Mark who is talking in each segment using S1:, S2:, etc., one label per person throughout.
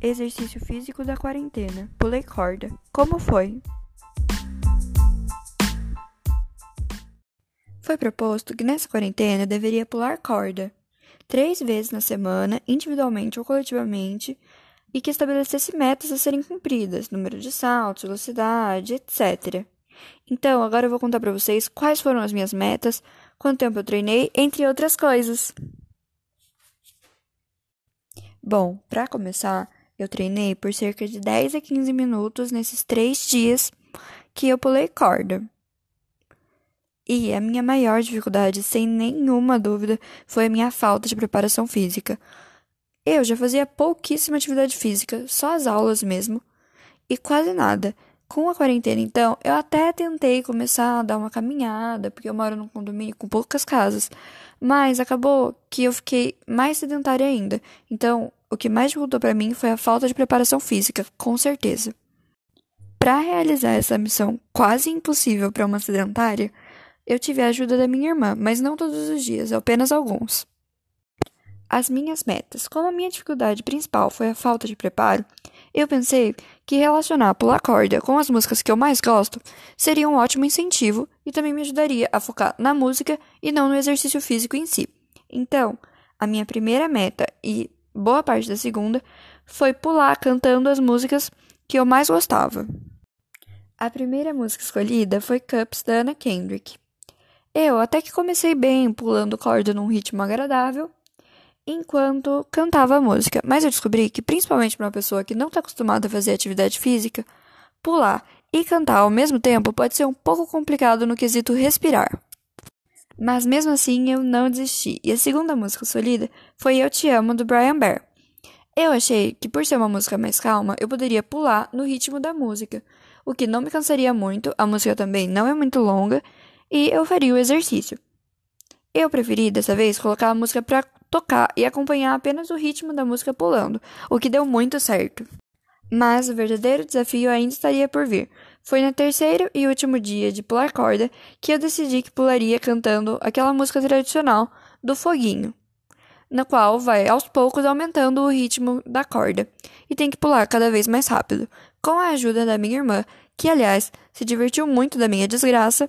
S1: Exercício físico da quarentena. Pulei corda. Como foi? Foi proposto que nessa quarentena eu deveria pular corda três vezes na semana, individualmente ou coletivamente, e que estabelecesse metas a serem cumpridas, número de saltos, velocidade, etc. Então, agora eu vou contar para vocês quais foram as minhas metas, quanto tempo eu treinei, entre outras coisas. Bom, para começar, eu treinei por cerca de 10 a 15 minutos nesses três dias que eu pulei corda. E a minha maior dificuldade, sem nenhuma dúvida, foi a minha falta de preparação física. Eu já fazia pouquíssima atividade física, só as aulas mesmo, e quase nada. Com a quarentena, então, eu até tentei começar a dar uma caminhada, porque eu moro num condomínio com poucas casas, mas acabou que eu fiquei mais sedentária ainda. Então, o que mais dificultou para mim foi a falta de preparação física, com certeza. Para realizar essa missão quase impossível para uma sedentária, eu tive a ajuda da minha irmã, mas não todos os dias, apenas alguns. As minhas metas. Como a minha dificuldade principal foi a falta de preparo, eu pensei que relacionar pular corda com as músicas que eu mais gosto seria um ótimo incentivo e também me ajudaria a focar na música e não no exercício físico em si. Então, a minha primeira meta e boa parte da segunda, foi pular cantando as músicas que eu mais gostava. A primeira música escolhida foi Cups da Anna Kendrick. Eu até que comecei bem, pulando corda num ritmo agradável, enquanto cantava a música, mas eu descobri que, principalmente para uma pessoa que não está acostumada a fazer atividade física, pular e cantar ao mesmo tempo pode ser um pouco complicado no quesito respirar. Mas mesmo assim eu não desisti, e a segunda música escolhida foi Eu Te Amo, do Brian Bear. Eu achei que por ser uma música mais calma, eu poderia pular no ritmo da música, o que não me cansaria muito, a música também não é muito longa, e eu faria o exercício. Eu preferi, dessa vez, colocar a música para tocar e acompanhar apenas o ritmo da música pulando, o que deu muito certo. Mas o verdadeiro desafio ainda estaria por vir. Foi no terceiro e último dia de pular corda que eu decidi que pularia cantando aquela música tradicional do foguinho, na qual vai aos poucos aumentando o ritmo da corda e tem que pular cada vez mais rápido, com a ajuda da minha irmã, que aliás se divertiu muito da minha desgraça.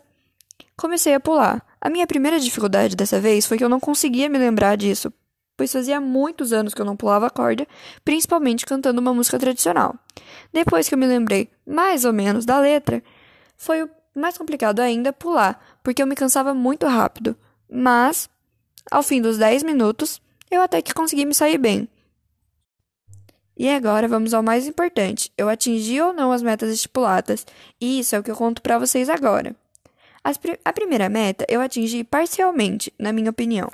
S1: Comecei a pular. A minha primeira dificuldade dessa vez foi que eu não conseguia me lembrar disso, pois fazia muitos anos que eu não pulava corda, principalmente cantando uma música tradicional. Depois que eu me lembrei mais ou menos da letra, foi mais complicado ainda pular, porque eu me cansava muito rápido. Mas, ao fim dos 10 minutos, eu até que consegui me sair bem. E agora vamos ao mais importante: eu atingi ou não as metas estipuladas, e isso é o que eu conto para vocês agora. a primeira meta eu atingi parcialmente, na minha opinião,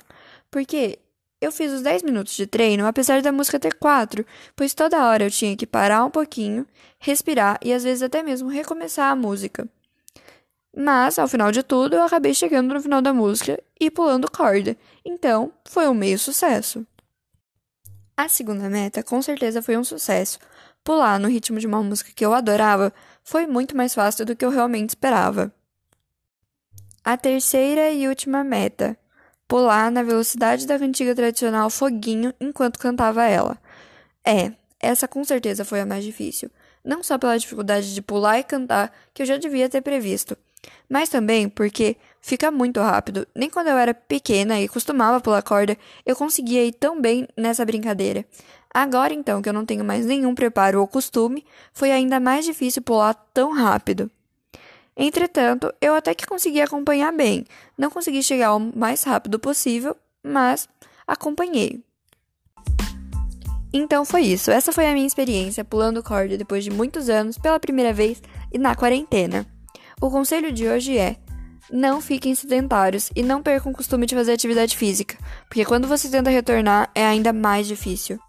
S1: porque eu fiz os 10 minutos de treino, apesar da música ter 4, pois toda hora eu tinha que parar um pouquinho, respirar e às vezes até mesmo recomeçar a música. Mas, ao final de tudo, eu acabei chegando no final da música e pulando corda, então foi um meio sucesso. A segunda meta com certeza foi um sucesso. Pular no ritmo de uma música que eu adorava foi muito mais fácil do que eu realmente esperava. A terceira e última meta pular na velocidade da cantiga tradicional Foguinho enquanto cantava ela. É, essa com certeza foi a mais difícil. Não só pela dificuldade de pular e cantar, que eu já devia ter previsto, mas também porque fica muito rápido. Nem quando eu era pequena e costumava pular corda, eu conseguia ir tão bem nessa brincadeira. Agora então que eu não tenho mais nenhum preparo ou costume, foi ainda mais difícil pular tão rápido. Entretanto, eu até que consegui acompanhar bem. Não consegui chegar o mais rápido possível, mas acompanhei. Então foi isso. Essa foi a minha experiência pulando corda depois de muitos anos pela primeira vez e na quarentena. O conselho de hoje é: não fiquem sedentários e não percam o costume de fazer atividade física, porque quando você tenta retornar é ainda mais difícil.